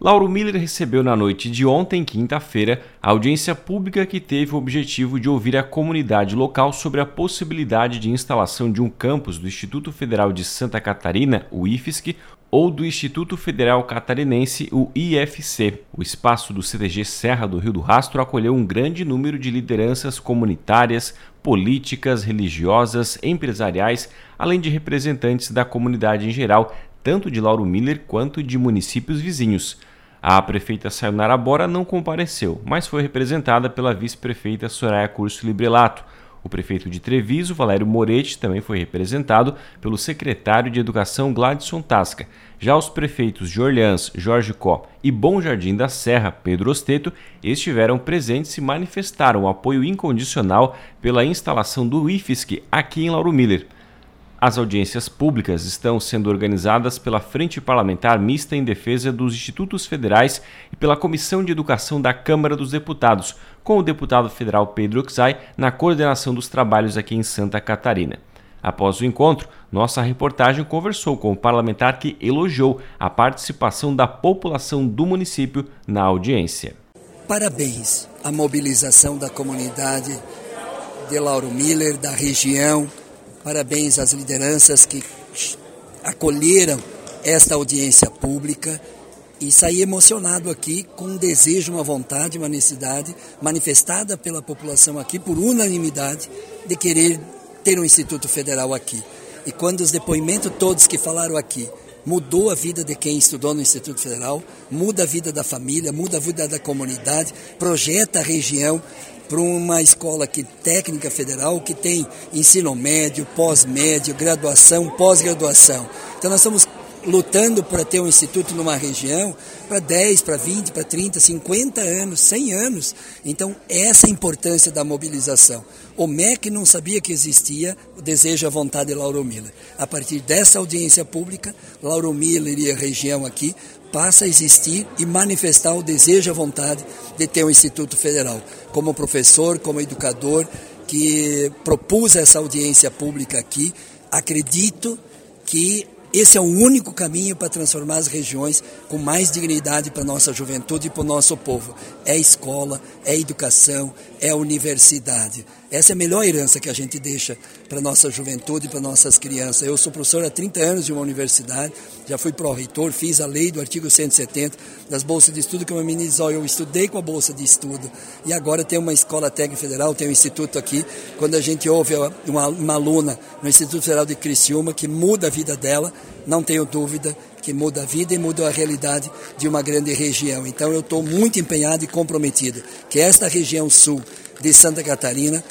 Lauro Miller recebeu na noite de ontem, quinta-feira, a audiência pública que teve o objetivo de ouvir a comunidade local sobre a possibilidade de instalação de um campus do Instituto Federal de Santa Catarina, o IFSC, ou do Instituto Federal Catarinense, o IFC. O espaço do CTG Serra do Rio do Rastro acolheu um grande número de lideranças comunitárias, políticas, religiosas, empresariais, além de representantes da comunidade em geral, tanto de Lauro Miller quanto de municípios vizinhos. A prefeita Sayonara Bora não compareceu, mas foi representada pela vice-prefeita Soraya Curso Librelato. O prefeito de Treviso, Valério Moretti, também foi representado pelo secretário de Educação Gladson Tasca. Já os prefeitos de Orleans, Jorge Có e Bom Jardim da Serra, Pedro Osteto, estiveram presentes e manifestaram apoio incondicional pela instalação do IFSC aqui em Lauro Miller. As audiências públicas estão sendo organizadas pela Frente Parlamentar Mista em Defesa dos Institutos Federais e pela Comissão de Educação da Câmara dos Deputados, com o deputado federal Pedro Oxai na coordenação dos trabalhos aqui em Santa Catarina. Após o encontro, nossa reportagem conversou com o parlamentar que elogiou a participação da população do município na audiência. Parabéns à mobilização da comunidade de Lauro Miller, da região, Parabéns às lideranças que acolheram esta audiência pública e saí emocionado aqui com um desejo, uma vontade, uma necessidade manifestada pela população aqui por unanimidade de querer ter um Instituto Federal aqui. E quando os depoimentos todos que falaram aqui mudou a vida de quem estudou no Instituto Federal, muda a vida da família, muda a vida da comunidade, projeta a região para uma escola que, técnica federal que tem ensino médio, pós-médio, graduação, pós-graduação. Então nós estamos lutando para ter um instituto numa região para 10, para 20, para 30, 50 anos, 100 anos. Então, essa é a importância da mobilização. O MEC não sabia que existia o desejo a vontade de Lauro Miller. A partir dessa audiência pública, Lauro Miller e a região aqui passa a existir e manifestar o desejo e a vontade de ter um Instituto Federal. Como professor, como educador, que propus essa audiência pública aqui, acredito que esse é o único caminho para transformar as regiões com mais dignidade para a nossa juventude e para o nosso povo. É escola, é educação, é universidade. Essa é a melhor herança que a gente deixa para a nossa juventude e para nossas crianças. Eu sou professor há 30 anos de uma universidade, já fui pró-reitor, fiz a lei do artigo 170 das bolsas de estudo, que menina diz, oh, eu estudei com a bolsa de estudo e agora tem uma escola técnica federal, tem um instituto aqui. Quando a gente ouve uma, uma aluna no Instituto Federal de Criciúma que muda a vida dela, não tenho dúvida que muda a vida e muda a realidade de uma grande região. Então eu estou muito empenhado e comprometido que esta região sul de Santa Catarina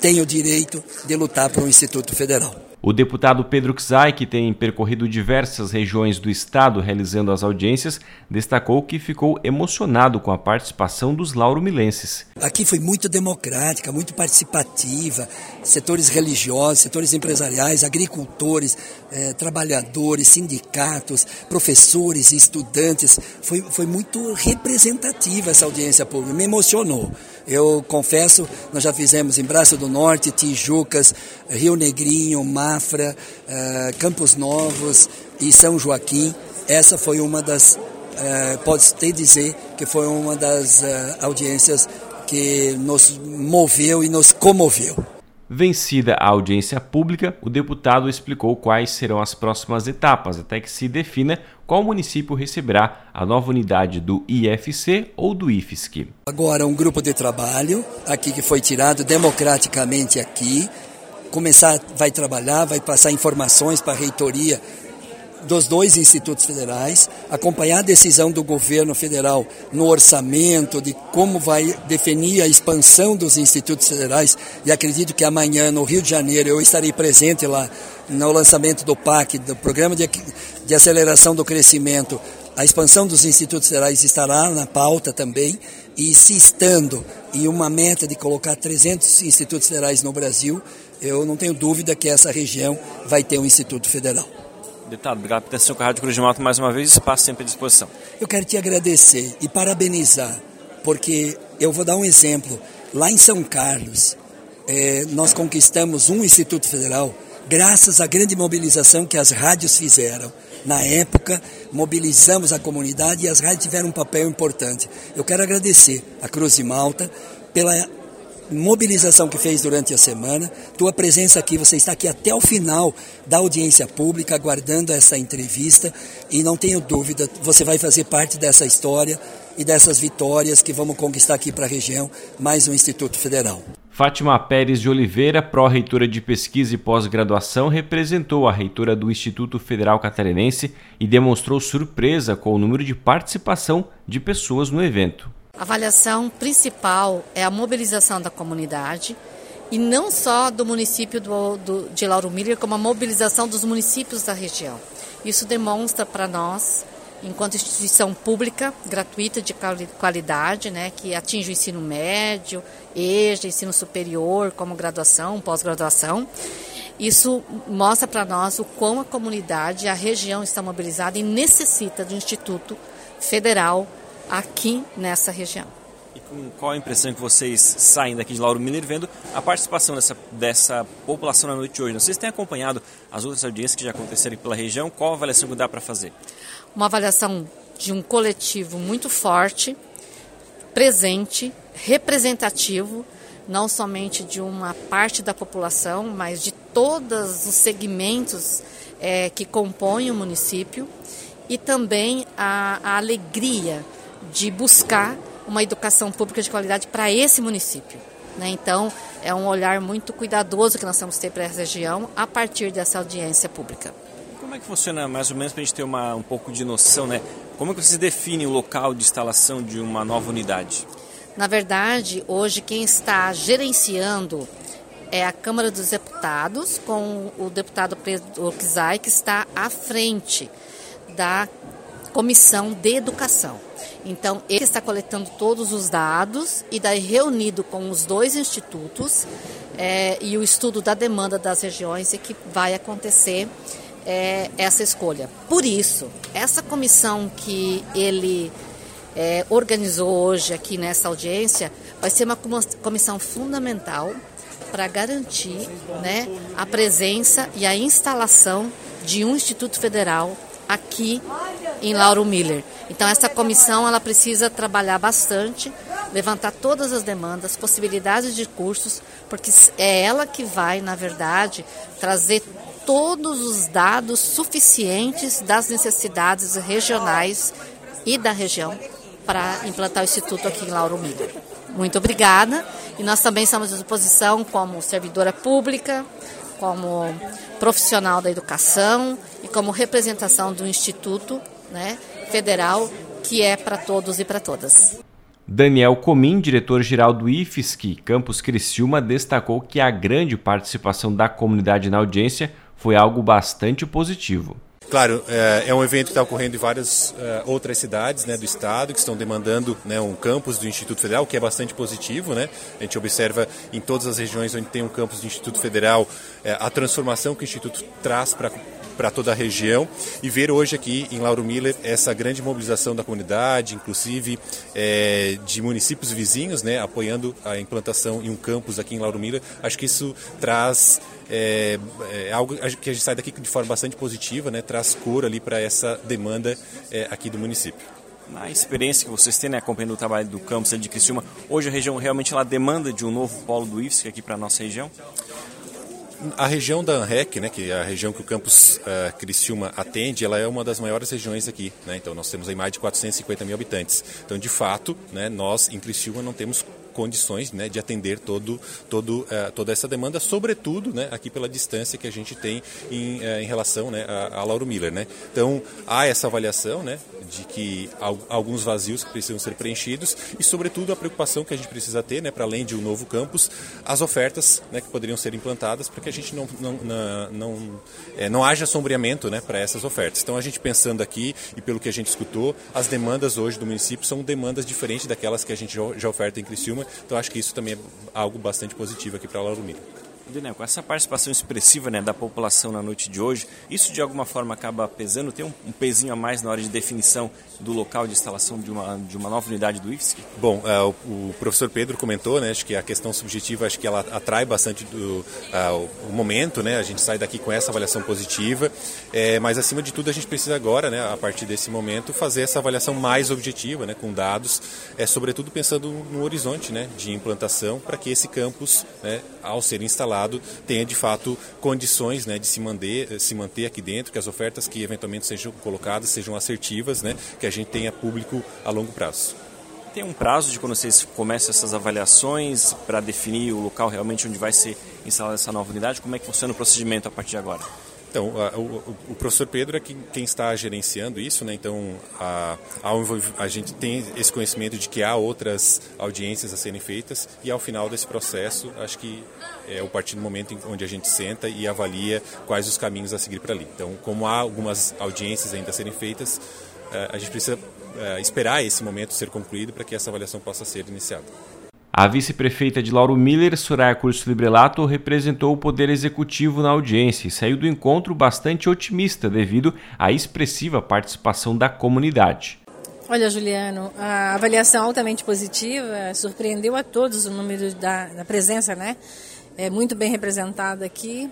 tem o direito de lutar para o Instituto Federal. O deputado Pedro Czai, que tem percorrido diversas regiões do estado realizando as audiências, destacou que ficou emocionado com a participação dos lauromilenses. Aqui foi muito democrática, muito participativa, setores religiosos, setores empresariais, agricultores, eh, trabalhadores, sindicatos, professores, estudantes. Foi, foi muito representativa essa audiência pública, me emocionou. Eu confesso, nós já fizemos em Braço do Norte, Tijucas, Rio Negrinho, Mafra, uh, Campos Novos e São Joaquim. Essa foi uma das, uh, pode-se dizer que foi uma das uh, audiências que nos moveu e nos comoveu. Vencida a audiência pública, o deputado explicou quais serão as próximas etapas até que se defina qual município receberá a nova unidade do IFC ou do IFSC. Agora um grupo de trabalho aqui que foi tirado democraticamente aqui, começar vai trabalhar, vai passar informações para a reitoria dos dois institutos federais, acompanhar a decisão do governo federal no orçamento de como vai definir a expansão dos institutos federais e acredito que amanhã no Rio de Janeiro eu estarei presente lá no lançamento do PAC, do Programa de, de Aceleração do Crescimento. A expansão dos institutos federais estará na pauta também e se estando em uma meta de colocar 300 institutos federais no Brasil, eu não tenho dúvida que essa região vai ter um instituto federal. Deputado, obrigado por ter sido com a Rádio Cruz de Malta mais uma vez, espaço sempre à disposição. Eu quero te agradecer e parabenizar, porque eu vou dar um exemplo. Lá em São Carlos, é, nós conquistamos um Instituto Federal graças à grande mobilização que as rádios fizeram. Na época, mobilizamos a comunidade e as rádios tiveram um papel importante. Eu quero agradecer a Cruz de Malta pela mobilização que fez durante a semana, tua presença aqui, você está aqui até o final da audiência pública, aguardando essa entrevista e não tenho dúvida, você vai fazer parte dessa história e dessas vitórias que vamos conquistar aqui para a região, mais um Instituto Federal. Fátima Pérez de Oliveira, pró-reitora de pesquisa e pós-graduação, representou a reitora do Instituto Federal Catarinense e demonstrou surpresa com o número de participação de pessoas no evento. A avaliação principal é a mobilização da comunidade e não só do município do, do, de Lauro Miller, como a mobilização dos municípios da região. Isso demonstra para nós, enquanto instituição pública, gratuita de qualidade, né, que atinge o ensino médio, EJA, ensino superior, como graduação, pós-graduação, isso mostra para nós o quão a comunidade, a região está mobilizada e necessita do Instituto Federal aqui nessa região. E com qual a impressão que vocês saem daqui de Lauro Miller vendo a participação dessa, dessa população na noite de hoje? Vocês têm acompanhado as outras audiências que já aconteceram pela região? Qual a avaliação que dá para fazer? Uma avaliação de um coletivo muito forte, presente, representativo, não somente de uma parte da população, mas de todos os segmentos é, que compõem o município e também a, a alegria de buscar uma educação pública de qualidade para esse município. Né? Então, é um olhar muito cuidadoso que nós temos que ter para essa região a partir dessa audiência pública. Como é que funciona, mais ou menos, para a gente ter uma, um pouco de noção, né? Como é que você define o local de instalação de uma nova unidade? Na verdade, hoje quem está gerenciando é a Câmara dos Deputados, com o deputado Pedro Oxai, que está à frente da Comissão de Educação. Então, ele está coletando todos os dados e daí reunido com os dois institutos é, e o estudo da demanda das regiões é que vai acontecer é, essa escolha. Por isso, essa comissão que ele é, organizou hoje aqui nessa audiência vai ser uma comissão fundamental para garantir né, a presença e a instalação de um Instituto Federal aqui em Lauro Miller. Então essa comissão ela precisa trabalhar bastante, levantar todas as demandas, possibilidades de cursos, porque é ela que vai, na verdade, trazer todos os dados suficientes das necessidades regionais e da região para implantar o instituto aqui em Lauro Miller. Muito obrigada. E nós também estamos à disposição como servidora pública, como profissional da educação e como representação do Instituto né, Federal, que é para todos e para todas. Daniel Comim, diretor-geral do IFSC Campus Criciúma, destacou que a grande participação da comunidade na audiência foi algo bastante positivo. Claro, é, é um evento que está ocorrendo em várias é, outras cidades né, do estado que estão demandando né, um campus do Instituto Federal, que é bastante positivo. Né? A gente observa em todas as regiões onde tem um campus do Instituto Federal é, a transformação que o Instituto traz para para toda a região e ver hoje aqui em Lauro Miller essa grande mobilização da comunidade, inclusive é, de municípios vizinhos, né, apoiando a implantação em um campus aqui em Lauro Miller. Acho que isso traz é, é, algo que a gente sai daqui de forma bastante positiva, né, traz cor ali para essa demanda é, aqui do município. Na experiência que vocês têm né, acompanhando o trabalho do campus de Criciúma, hoje a região realmente ela demanda de um novo polo do IFSC aqui para a nossa região? A região da ANREC, né, que é a região que o campus uh, Criciúma atende, ela é uma das maiores regiões aqui. Né? Então, nós temos aí mais de 450 mil habitantes. Então, de fato, né, nós em Criciúma não temos condições né, de atender todo, todo, uh, toda essa demanda, sobretudo né, aqui pela distância que a gente tem em, uh, em relação né, a, a, Lauro Miller. Né? Então, há essa avaliação né, de que alguns vazios que precisam ser preenchidos e, sobretudo, a preocupação que a gente precisa ter, né, para além de um novo campus, as ofertas né, que poderiam ser implantadas para que a gente não, não, não, não, é, não haja sombreamento né, para essas ofertas. Então, a gente pensando aqui e pelo que a gente escutou, as demandas hoje do município são demandas diferentes daquelas que a gente já oferta em Criciúma então acho que isso também é algo bastante positivo aqui para Lauro Miller. Daniel, com essa participação expressiva né, da população na noite de hoje, isso de alguma forma acaba pesando? Tem um, um pezinho a mais na hora de definição do local de instalação de uma, de uma nova unidade do IFSC? Bom, uh, o, o, professor Pedro comentou, né, acho que a questão subjetiva, acho que ela atrai bastante do, uh, o momento, né, a gente sai daqui com essa avaliação positiva, é, mas acima de tudo a gente precisa agora, né, a partir desse momento, fazer essa avaliação mais objetiva, né, com dados, é, sobretudo pensando no horizonte né, de implantação, para que esse campus, né, ao ser instalado, tenha de fato condições né, de se manter, se manter aqui dentro, que as ofertas que eventualmente sejam colocadas sejam assertivas, né, que a gente tenha público a longo prazo. Tem um prazo de quando vocês começam essas avaliações para definir o local realmente onde vai ser instalada essa nova unidade? Como é que funciona o procedimento a partir de agora? Então, a, o, o, professor Pedro é quem, quem, está gerenciando isso, né? Então, a, a, a, gente tem esse conhecimento de que há outras audiências a serem feitas e ao final desse processo, acho que é o partir do momento onde a gente senta e avalia quais os caminhos a seguir para ali. Então, como há algumas audiências ainda a serem feitas, eh, a gente precisa eh, esperar esse momento ser concluído para que essa avaliação possa ser iniciada. A vice-prefeita de Lauro Miller, Soraya Curso Librelato, representou o Poder Executivo na audiência e saiu do encontro bastante otimista devido à expressiva participação da comunidade. Olha, Juliano, a avaliação altamente positiva surpreendeu a todos o número da, da presença, né? É muito bem representada aqui,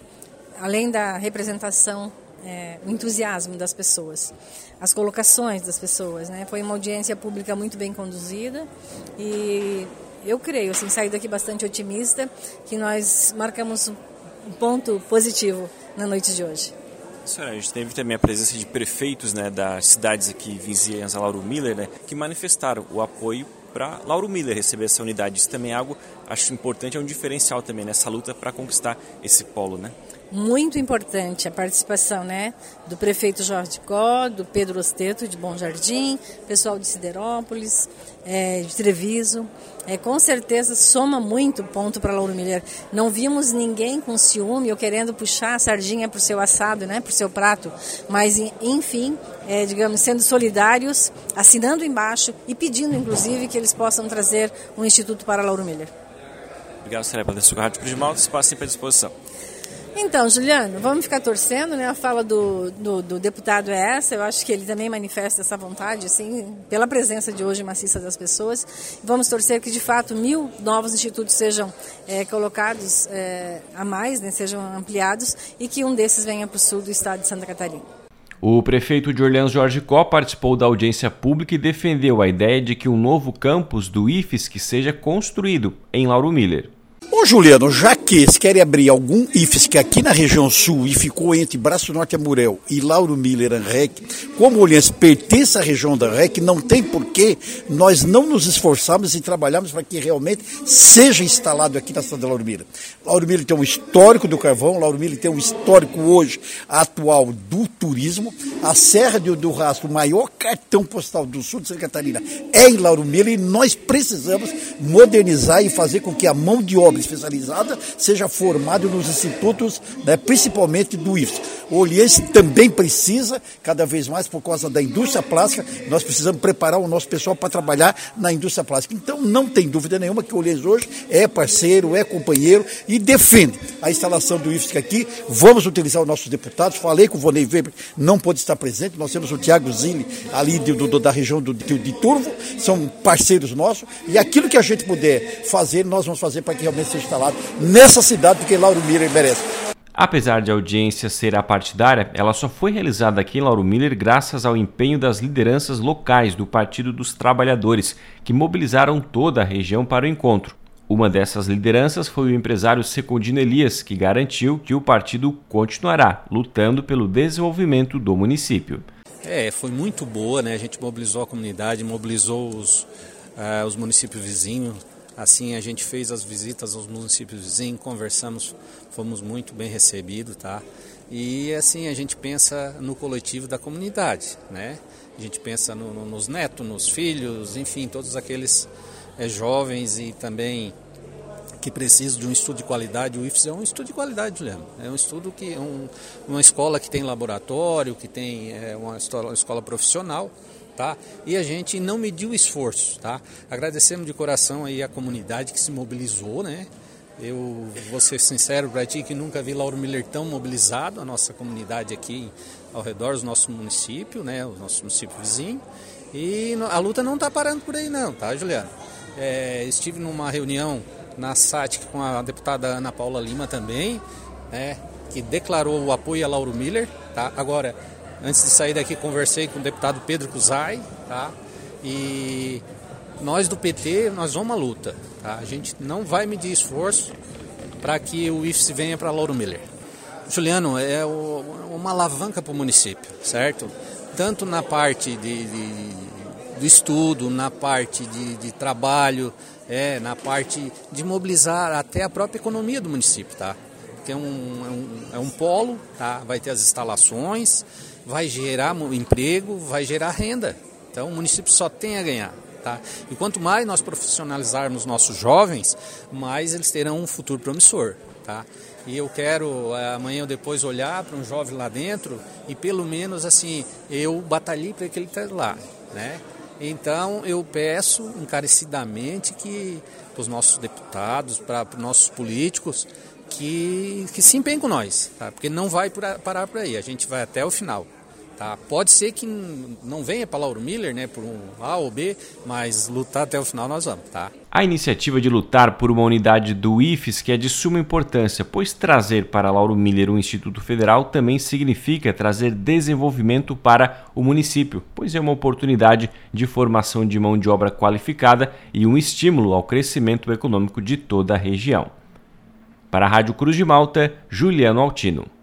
além da representação, é, o entusiasmo das pessoas, as colocações das pessoas, né? Foi uma audiência pública muito bem conduzida e eu creio, assim, saí daqui bastante otimista que nós marcamos um ponto positivo na noite de hoje. Senhora, a gente teve também a presença de prefeitos né, das cidades aqui vizinhas a Lauro Miller, né, que manifestaram o apoio para Lauro Miller receber essa unidade. Isso também é algo, acho importante, é um diferencial também nessa luta para conquistar esse polo, né? Muito importante a participação né, do prefeito Jorge Có, do Pedro Osteto de Bom Jardim, pessoal de Siderópolis, é, de Treviso. É, com certeza soma muito ponto para Lauro Miller. Não vimos ninguém com ciúme ou querendo puxar a sardinha para o seu assado, né, para o seu prato, mas enfim, é, digamos, sendo solidários, assinando embaixo e pedindo, inclusive, que eles possam trazer um instituto para Lauro Miller. Obrigado, Sérgio, pela sua rádio Cruz de Malta, espaço sempre à disposição. Então, Juliano, vamos ficar torcendo, né? A fala do, do, do, deputado é essa. Eu acho que ele também manifesta essa vontade, assim, pela presença de hoje maciça das pessoas. Vamos torcer que, de fato, mil novos institutos sejam é, colocados é, a mais, né? Sejam ampliados e que um desses venha para o sul do estado de Santa Catarina. O prefeito de Orleans, Jorge Có, participou da audiência pública e defendeu a ideia de que um novo campus do IFES seja construído em Lauro Miller. Juliano, já que se querem abrir algum IFES aqui na região sul e ficou entre Braço Norte Amurel e Lauro Miller Anrec, como Olhanense pertence à região da Anrec, não tem porquê nós não nos esforçarmos e trabalharmos para que realmente seja instalado aqui na cidade de Lauro Miller. Lauro Miller tem um histórico do carvão, Lauro Miller tem um histórico hoje atual do turismo. A Serra do, do Rastro, o maior cartão postal do sul de Santa Catarina, é em Lauro Miller e nós precisamos modernizar e fazer com que a mão de obra especializada seja formado nos institutos, né, principalmente do IFES. O Oliense também precisa, cada vez mais por causa da indústria plástica, nós precisamos preparar o nosso pessoal para trabalhar na indústria plástica. Então, não tem dúvida nenhuma que o Oliense hoje é parceiro, é companheiro e defende a instalação do IFES aqui. Vamos utilizar os nossos deputados. Falei com o Vonei Weber, não pôde estar presente. Nós temos o Tiago Zilli, ali do, da região do, de, de Turvo, são parceiros nossos. E aquilo que a gente puder fazer, nós vamos fazer para que realmente seja instalado nessa cidade, porque Lauro Miller merece. Apesar de a audiência ser apartidária, ela só foi realizada aqui em Lauro Miller graças ao empenho das lideranças locais do Partido dos Trabalhadores, que mobilizaram toda a região para o encontro. Uma dessas lideranças foi o empresário Secundino Elias, que garantiu que o partido continuará lutando pelo desenvolvimento do município. É, foi muito boa, né? A gente mobilizou a comunidade, mobilizou os, uh, os municípios vizinhos, Assim a gente fez as visitas aos municípios vizinhos, conversamos, fomos muito bem recebidos, tá? E assim a gente pensa no coletivo da comunidade, né? A gente pensa no, no, nos netos, nos filhos, enfim, todos aqueles é, jovens e também que precisam de um estudo de qualidade. O IFES é um estudo de qualidade, Juliano. É um estudo que um, uma escola que tem laboratório, que tem é, uma, escola, uma escola profissional tá? E a gente não mediu esforço, tá? Agradecemos de coração aí a comunidade que se mobilizou, né? Eu vou ser sincero para ti que nunca vi Lauro Miller tão mobilizado, a nossa comunidade aqui ao redor do nosso município, né, o nosso município vizinho. E a luta não está parando por aí não, tá, Juliano? É, estive numa reunião na SATIC com a deputada Ana Paula Lima também, né, que declarou o apoio a Lauro Miller. Tá? Agora, antes de sair daqui, conversei com o deputado Pedro Cusai, tá? e nós do PT, nós vamos à luta. Tá? A gente não vai medir esforço para que o IFES venha para Lauro Miller. Juliano, é uma alavanca para o município, certo? Tanto na parte de, de, do estudo, na parte de, de trabalho, é, na parte de mobilizar até a própria economia do município, tá? Que é um, é um, é um polo, tá? Vai ter as instalações, vai gerar emprego, vai gerar renda. Então o município só tem a ganhar. Tá? E quanto mais nós profissionalizarmos nossos jovens, mais eles terão um futuro promissor. Tá? E eu quero eh, amanhã ou depois olhar para um jovem lá dentro e pelo menos assim, eu batalhei para que ele esteja lá. Né? Então eu peço encarecidamente que os nossos deputados, para os nossos políticos, que, que se empenhem com nós, tá? porque não vai parar por aí, a gente vai até o final. Tá? Pode ser que não venha para Lauro Miller, né, por um A ou B, mas lutar até o final nós vamos, tá? A iniciativa de lutar por uma unidade do IFES que é de suma importância, pois trazer para Lauro Miller um instituto federal também significa trazer desenvolvimento para o município, pois é uma oportunidade de formação de mão de obra qualificada e um estímulo ao crescimento econômico de toda a região. Para a Rádio Cruz de Malta, Juliano Altino.